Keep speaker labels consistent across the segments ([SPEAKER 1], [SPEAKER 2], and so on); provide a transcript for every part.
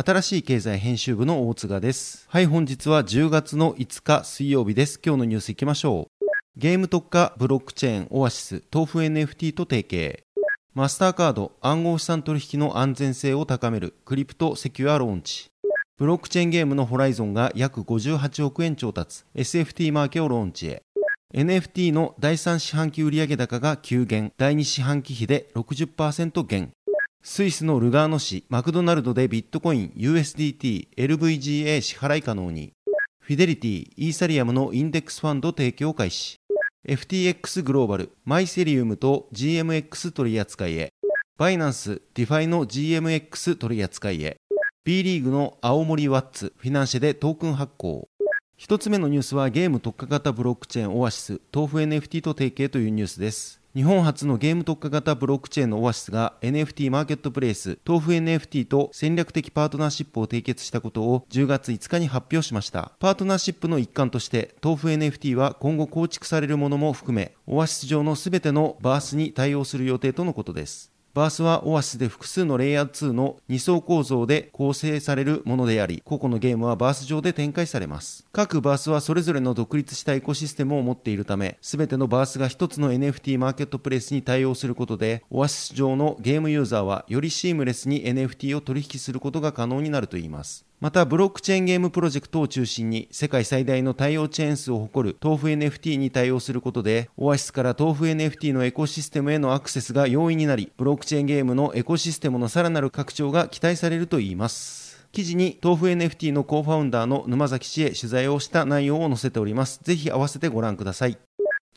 [SPEAKER 1] 新しい経済編集部の大津賀です。はい、本日は10月の5日水曜日です。今日のニュースいきましょう。ゲーム特化ブロックチェーンオアシス豆腐 NFT と提携。マスターカード暗号資産取引の安全性を高めるクリプトセキュアローンチ。ブロックチェーンゲームのホライゾンが約58億円調達。SFT マーケをローンチへ。NFT の第3四半期売上高が急減。第2四半期比で60%減。スイスのルガーノ市マクドナルドでビットコイン USDT LVGA 支払い可能に。フィデリティ、イーサリアムのインデックスファンド提供開始。FTX グローバル、マイセリウムと GMX 取扱いへ。バイナンス、 DeFi の GMX 取扱いへ。B リーグの青森ワッツ、フィナンシェでトークン発行。一つ目のニュースはゲーム特化型ブロックチェーンオアシス、豆腐 NFT と提携というニュースです。日本初のゲーム特化型ブロックチェーンの Oasys が NFT マーケットプレイス豆腐 NFT と戦略的パートナーシップを締結したことを10月5日に発表しました。パートナーシップの一環として豆腐 NFT は今後構築されるものも含めオアシス上のすべてのバースに対応する予定とのことです。バースはオアシスで複数のレイヤー2の2層構造で構成されるものであり、個々のゲームはバース上で展開されます。各バースはそれぞれの独立したエコシステムを持っているため、すべてのバースが1つの NFT マーケットプレイスに対応することで、オアシス上のゲームユーザーはよりシームレスに NFT を取引することが可能になるといいます。また、ブロックチェーンゲームプロジェクトを中心に、世界最大の対応チェーン数を誇る豆腐 NFT に対応することで、オアシスから豆腐 NFT のエコシステムへのアクセスが容易になり、ブロックチェーンゲームのエコシステムのさらなる拡張が期待されるといいます。記事に豆腐 NFT のコーファウンダーの沼崎氏へ取材をした内容を載せております。ぜひ合わせてご覧ください。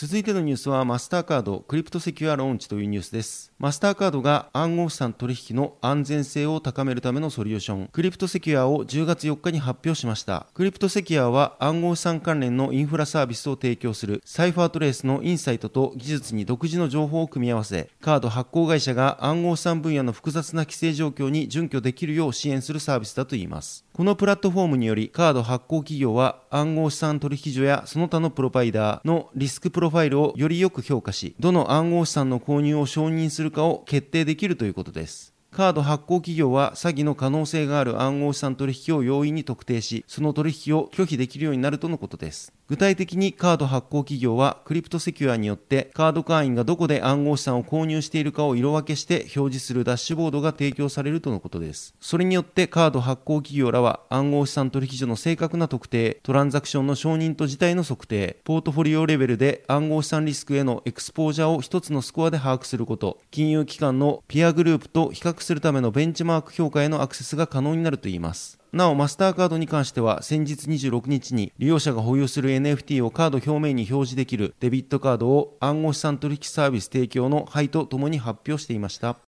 [SPEAKER 1] 続いてのニュースはマスターカード Crypto Secure ローンチというニュースです。マスターカードが暗号資産取引の安全性を高めるためのソリューション、 Crypto Secure を10月4日に発表しました。 Crypto Secure は暗号資産関連のインフラサービスを提供する CipherTrace のインサイトと技術に独自の情報を組み合わせ、カード発行会社が暗号資産分野の複雑な規制状況に準拠できるよう支援するサービスだといいます。このプラットフォームによりカード発行企業は暗号資産取引所やその他のプロバイダーのリスクプロファイルをよりよく評価し、どの暗号資産の購入を承認するかを決定できるということです。カード発行企業は詐欺の可能性がある暗号資産取引を容易に特定し、その取引を拒否できるようになるとのことです。具体的にカード発行企業はクリプトセキュアによってカード会員がどこで暗号資産を購入しているかを色分けして表示するダッシュボードが提供されるとのことです。それによってカード発行企業らは暗号資産取引所の正確な特定、トランザクションの承認と事態の測定、ポートフォリオレベルで暗号資産リスクへのエクスポージャーを一つのスコアで把握すること、金融機関のピアグループと比較するためのベンチマーク評価へのアクセスが可能になるといいます。なお、マスターカードに関しては、先日26日に利用者が保有する NFT をカード表面に表示できるデビットカードを暗号資産取引サービス提供の配とともに発表していました。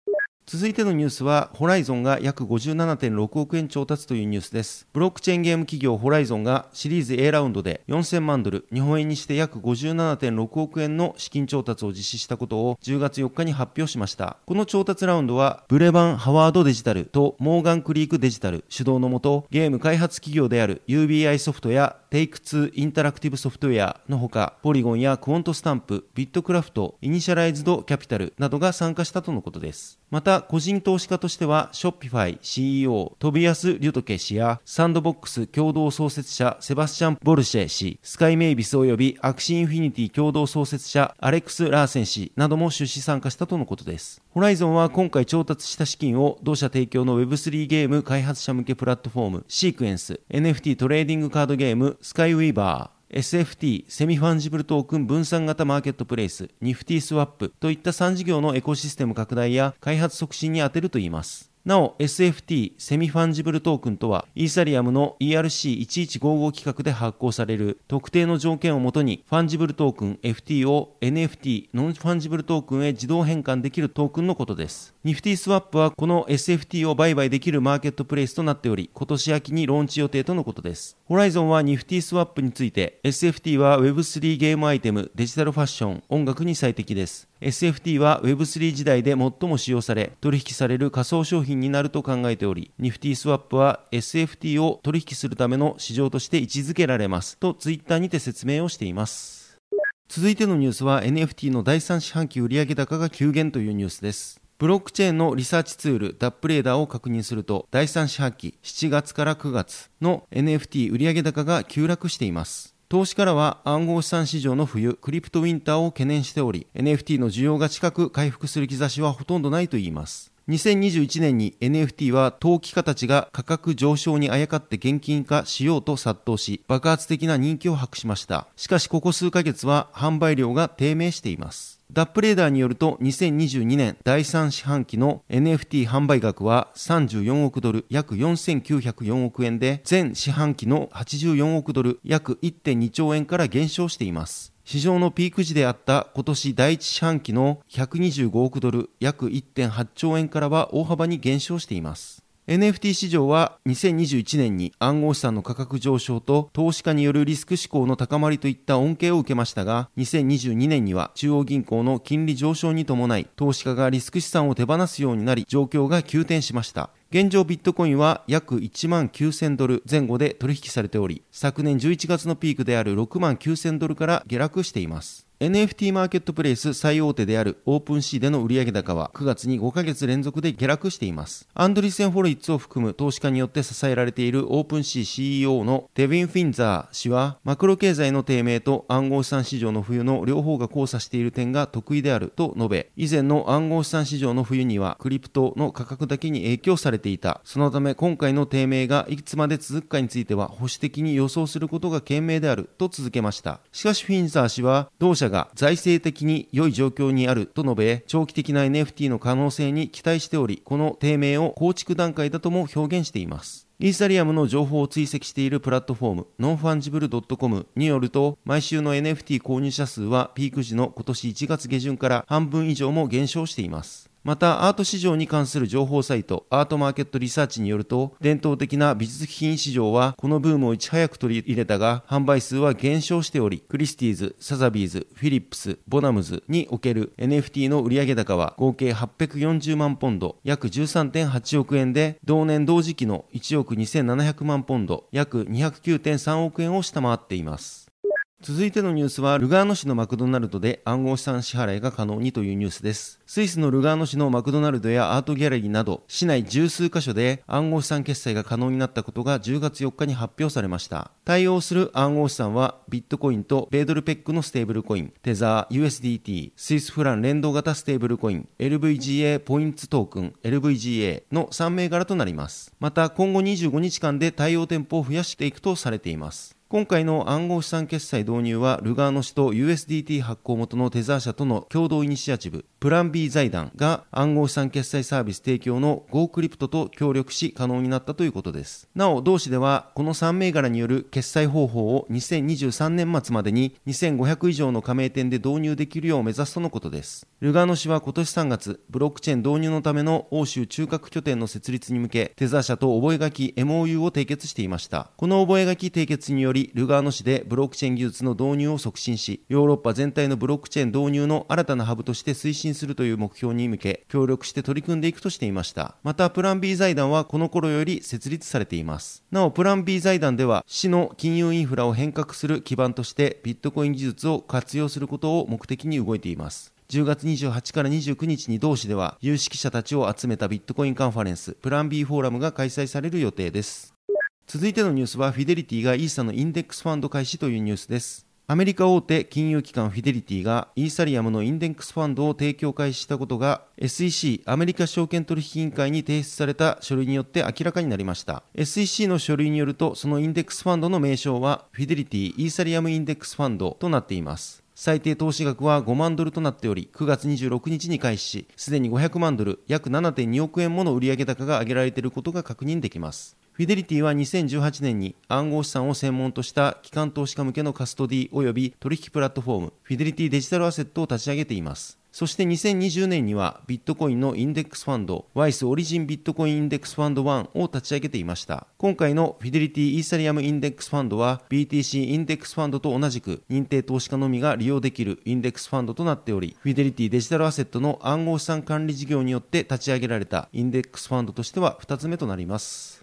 [SPEAKER 1] 続いてのニュースは、ホライゾンが約57.6億円調達というニュースです。ブロックチェーンゲーム企業ホライゾンがシリーズ A ラウンドで4000万ドル、日本円にして約57.6億円の資金調達を実施したことを10月4日に発表しました。この調達ラウンドは、 Brevan Howard Digital と Morgan Creek Digital 主導のもと、ゲーム開発企業である UBI ソフトやテイク2インタラクティブソフトウェアのほか、 Polygon や Quantstamp、BITKRAFT、Initialized Capital などが参加したとのことです。また、個人投資家としては、 Shopify CEO、トビアス・リュトケ氏や、サンドボックス共同創設者、セバスチャン・ボルシェ氏、 Sky Mavis 及び Axie Infinity 共同創設者、アレックス・ラーセン氏なども出資参加したとのことです。ホライゾンは今回調達した資金を同社提供の Web3 ゲーム開発者向けプラットフォーム、 Sequence、NFT トレーディングカードゲーム、 Skyweaver、SFT、 Semi-Fungible Token 分散型マーケットプレイス、 Niftyswap といった3事業のエコシステム拡大や開発促進に充てるといいます。なお、 SFT、Semi-Fungible Token とは、イーサリアムの ERC1155 規格で発行される特定の条件をもとに、 Fungible Token FT を NFT、 Non-Fungible Token へ自動変換できるトークンのことです。 Niftyswap はこの SFT を売買できるマーケットプレイスとなっており、今年秋にローンチ予定とのことです。ホライゾンはニフティスワップについて、SFT は Web3 ゲームアイテム、デジタルファッション、音楽に最適です。SFT は Web3 時代で最も使用され、取引される仮想商品になると考えており、ニフティスワップは SFT を取引するための市場として位置づけられますと Twitter にて説明をしています。続いてのニュースは NFT の第3四半期売上高が急減というニュースです。ブロックチェーンのリサーチツールダップレーダーを確認すると、第3四半期7月から9月の NFT 売上高が急落しています。投資からは暗号資産市場の冬、クリプトウィンターを懸念しており、NFT の需要が近く回復する兆しはほとんどないといいます。2021年に NFT は投機家たちが価格上昇にあやかって現金化しようと殺到し、爆発的な人気を博しました。しかしここ数ヶ月は販売量が低迷しています。ダップレーダーによると2022年第3四半期の NFT 販売額は34億ドル約4904億円で全四半期の84億ドル約1.2兆円から減少しています。市場のピーク時であった今年第一四半期の125億ドル約1.8兆円からは大幅に減少しています。NFT 市場は2021年に暗号資産の価格上昇と投資家によるリスク志向の高まりといった恩恵を受けましたが、2022年には中央銀行の金利上昇に伴い、投資家がリスク資産を手放すようになり、状況が急転しました。現状ビットコインは約1万9000ドル前後で取引されており、昨年11月のピークである6万9000ドルから下落しています。NFT マーケットプレイス最大手であるオープンシーでの売上高は9月に5ヶ月連続で下落しています。アンドリーセン・ホロウィッツを含む投資家によって支えられているオープンシー CEO のデビン・フィンザー氏はマクロ経済の低迷と暗号資産市場の冬の両方が交差している点が特異であると述べ、以前の暗号資産市場の冬にはクリプトの価格だけに影響されていた。そのため今回の低迷がいつまで続くかについては保守的に予想することが賢明であると続けました。しかしフィンザー氏は同社が財政的に良い状況にあると述べ、長期的な NFT の可能性に期待しており、この低迷を構築段階だとも表現しています。イーサリアムの情報を追跡しているプラットフォーム、 NonFungible.com によると、毎週の NFT 購入者数はピーク時の今年1月下旬から半分以上も減少しています。また、アート市場に関する情報サイト、アートマーケットリサーチによると、伝統的な美術品市場は、このブームをいち早く取り入れたが、販売数は減少しており、クリスティーズ、サザビーズ、フィリップス、ボナムズにおける NFT の売上高は、合計840万ポンド、約13.8億円で、同年同時期の1億2700万ポンド、約209.3億円を下回っています。続いてのニュースは、ルガーノ市のマクドナルドで暗号資産支払いが可能にというニュースです。スイスのルガーノ市のマクドナルドやアートギャラリーなど、市内十数カ所で暗号資産決済が可能になったことが10月4日に発表されました。対応する暗号資産は、ビットコインと米ドルペッグのステーブルコイン、テザー、USDT、スイスフラン連動型ステーブルコイン、LVGA ポイントトークン、LVGA の3銘柄となります。また、今後25日間で対応店舗を増やしていくとされています。今回の暗号資産決済導入は、ルガーノ氏と USDT 発行元のテザー社との共同イニシアチブ、プラン B 財団が暗号資産決済サービス提供の Go クリプトと協力し可能になったということです。なお、同市では、この3銘柄による決済方法を2023年末までに2500以上の加盟店で導入できるよう目指すとのことです。ルガーノ市は今年3月、ブロックチェーン導入のための欧州中核拠点の設立に向け、テザー社と覚書 MOU を締結していました。この覚書締結によりり、ルガーノ市でブロックチェーン技術の導入を促進し、ヨーロッパ全体のブロックチェーン導入の新たなハブとして推進進するという目標に向け、協力して取り組んでいくとしていました。また、プラン B 財団はこの頃より設立されています。なお、プラン B 財団では、市の金融インフラを変革する基盤として、ビットコイン技術を活用することを目的に動いています。10月28から29日に同市では有識者たちを集めたビットコインカンファレンスプラン B フォーラムが開催される予定です続いてのニュースはフィデリティがイーサのインデックスファンド開始というニュースですアメリカ大手金融機関フィデリティがイーサリアムのインデックスファンドを提供開始したことが SEC アメリカ証券取引委員会に提出された書類によって明らかになりました SEC の書類によるとそのインデックスファンドの名称はフィデリティイーサリアムインデックスファンドとなっています最低投資額は5万ドルとなっており、9月26日に開始し、すでに500万ドル、約7.2億円もの売上高が挙げられていることが確認できます。フィデリティは2018年に暗号資産を専門とした機関投資家向けのカストディ及び取引プラットフォーム、フィデリティデジタルアセットを立ち上げています。そして2020年にはビットコインのインデックスファンド、ワイスオリジンビットコインインデックスファンド1を立ち上げていました。今回のフィデリティイーサリアムインデックスファンドは BTC インデックスファンドと同じく認定投資家のみが利用できるインデックスファンドとなっており、フィデリティデジタルアセットの暗号資産管理事業によって立ち上げられたインデックスファンドとしては2つ目となります。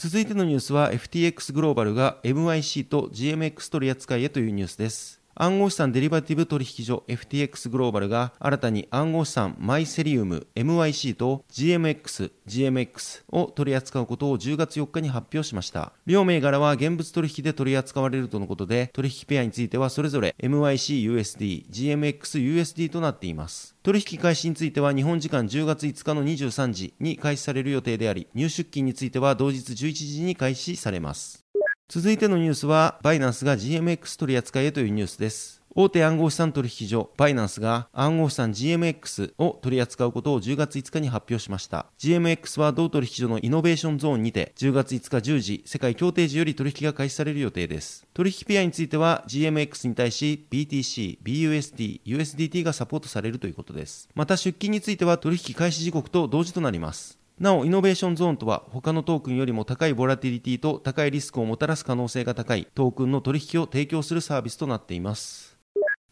[SPEAKER 1] 続いてのニュースは FTX グローバルが MIC と GMX 取り扱いへというニュースです。暗号資産デリバティブ取引所 FTX グローバルが新たに暗号資産マイセリウム MYC と GMX、GMX を取り扱うことを10月4日に発表しました。両銘柄は現物取引で取り扱われるとのことで、取引ペアについてはそれぞれ MYCUSD、GMXUSD となっています。取引開始については日本時間10月5日の23時に開始される予定であり、入出金については同日11時に開始されます。続いてのニュースは、バイナンスが GMX 取り扱いへというニュースです。大手暗号資産取引所バイナンスが暗号資産 GMX を取り扱うことを10月5日に発表しました。GMX は同取引所のイノベーションゾーンにて10月5日10時世界協定時より取引が開始される予定です。取引ペアについては GMX に対し BTC、BUSD、USDT がサポートされるということです。また出金については取引開始時刻と同時となります。なお、イノベーションゾーンとは、他のトークンよりも高いボラティリティと高いリスクをもたらす可能性が高いトークンの取引を提供するサービスとなっています。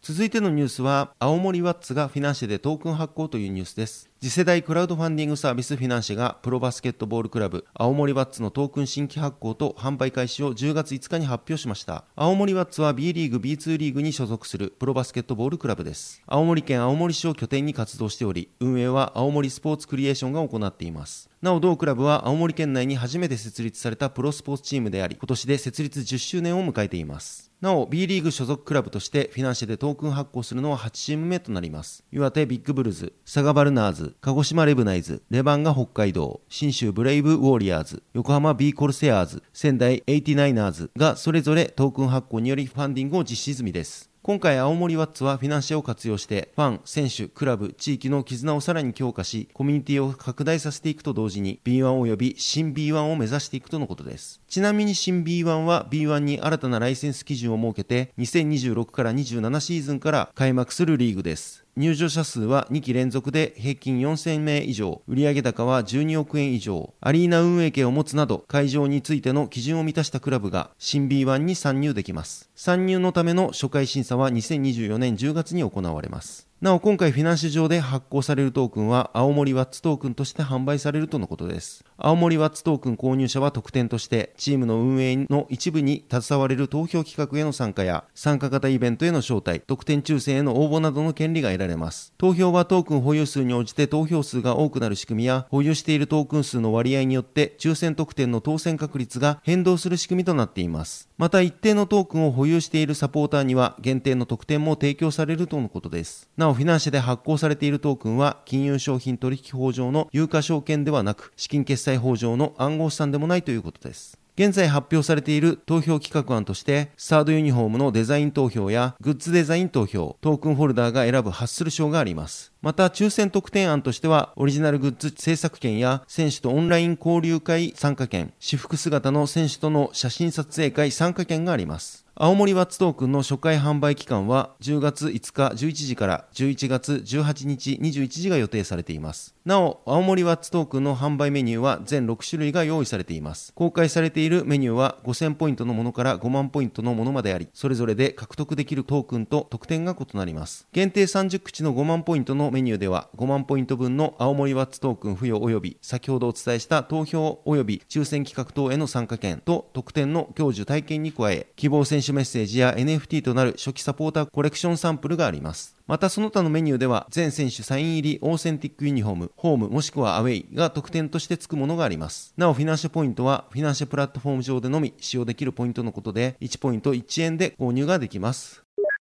[SPEAKER 1] 続いてのニュースは、青森ワッツがフィナンシェでトークン発行というニュースです。次世代クラウドファンディングサービスフィナンシェがプロバスケットボールクラブ青森ワッツのトークン新規発行と販売開始を10月5日に発表しました。青森ワッツは B リーグ B2 リーグに所属するプロバスケットボールクラブです。青森県青森市を拠点に活動しており、運営は青森スポーツクリエーションが行っています。なお同クラブは青森県内に初めて設立されたプロスポーツチームであり、今年で設立10周年を迎えています。なお、B リーグ所属クラブとしてフィナンシェでトークン発行するのは8チーム目となります。岩手ビッグブルーズ、佐賀バルナーズ、鹿児島レブナイズ、レバンガ北海道、信州ブレイブウォリアーズ、横浜 B コルセアーズ、仙台エイティナイナーズがそれぞれトークン発行によりファンディングを実施済みです。今回青森ワッツはフィナンシェを活用してファン、選手、クラブ、地域の絆をさらに強化しコミュニティを拡大させていくと同時に B1 及び新 B1 を目指していくとのことですちなみに新 B1 は B1 に新たなライセンス基準を設けて2026から27シーズンから開幕するリーグです入場者数は2期連続で平均4000名以上、売上高は12億円以上、アリーナ運営権を持つなど、会場についての基準を満たしたクラブが新 B1 に参入できます。参入のための初回審査は2024年10月に行われます。なお今回フィナンシェ上で発行されるトークンは青森ワッツトークンとして販売されるとのことです。青森ワッツトークン購入者は特典としてチームの運営の一部に携われる投票企画への参加や参加型イベントへの招待、特典抽選への応募などの権利が得られます。投票はトークン保有数に応じて投票数が多くなる仕組みや保有しているトークン数の割合によって抽選特典の当選確率が変動する仕組みとなっています。また一定のトークンを保有しているサポーターには限定の特典も提供されるとのことです。なおフィナンシェで発行されているトークンは金融商品取引法上の有価証券ではなく資金決済法上の暗号資産でもないということです。現在発表されている投票企画案として、スタードユニフォームのデザイン投票やグッズデザイン投票、トークンホルダーが選ぶハッスル賞があります。また、抽選特典案としては、オリジナルグッズ制作権や選手とオンライン交流会参加権、私服姿の選手との写真撮影会参加権があります。青森ワッツトークンの初回販売期間は10月5日11時から11月18日21時が予定されています。なお、青森ワッツトークンの販売メニューは全6種類が用意されています。公開されているメニューは5000ポイントのものから5万ポイントのものまであり、それぞれで獲得できるトークンと特典が異なります。限定30口の5万ポイントのメニューでは、5万ポイント分の青森ワッツトークン付与及び、先ほどお伝えした投票及び抽選企画等への参加権と特典の享受体験に加え、希望選手メッセージや NFT となる初期サポーターコレクションサンプルがあります。またその他のメニューでは全選手サイン入りオーセンティックユニフォーム、ホームもしくはアウェイが特典として付くものがあります。なおフィナンシェポイントはフィナンシェプラットフォーム上でのみ使用できるポイントのことで1ポイント1円で購入ができます。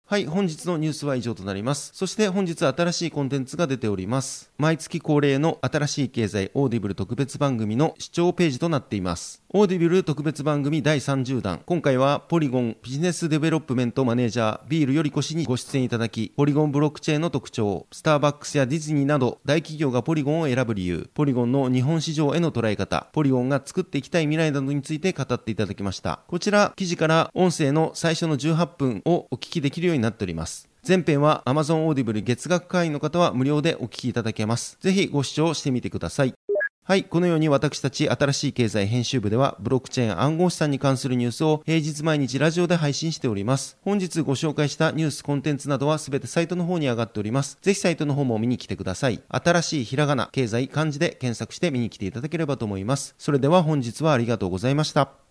[SPEAKER 1] はい、本日のニュースは以上となります。そして本日新しいコンテンツが出ております。毎月恒例の新しい経済オーディブル特別番組の視聴ページとなっています。オーディブル特別番組第30弾。今回はポリゴンビジネスデベロップメントマネージャービールよりこ氏にご出演いただき、ポリゴンブロックチェーンの特徴、スターバックスやディズニーなど大企業がポリゴンを選ぶ理由、ポリゴンの日本市場への捉え方、ポリゴンが作っていきたい未来などについて語っていただきました。こちら記事から音声の最初の18分をお聞きできるようにになっております。前編は Amazon Audible 月額会員の方は無料でお聞きいただけます。ぜひご視聴してみてください。はい。このように私たち新しい経済編集部ではブロックチェーン暗号資産に関するニュースを平日毎日ラジオで配信しております。本日ご紹介したニュースコンテンツなどはすべてサイトの方に上がっております。ぜひサイトの方も見に来てください。新しいひらがな、経済、漢字で検索して見に来ていただければと思います。それでは本日はありがとうございました。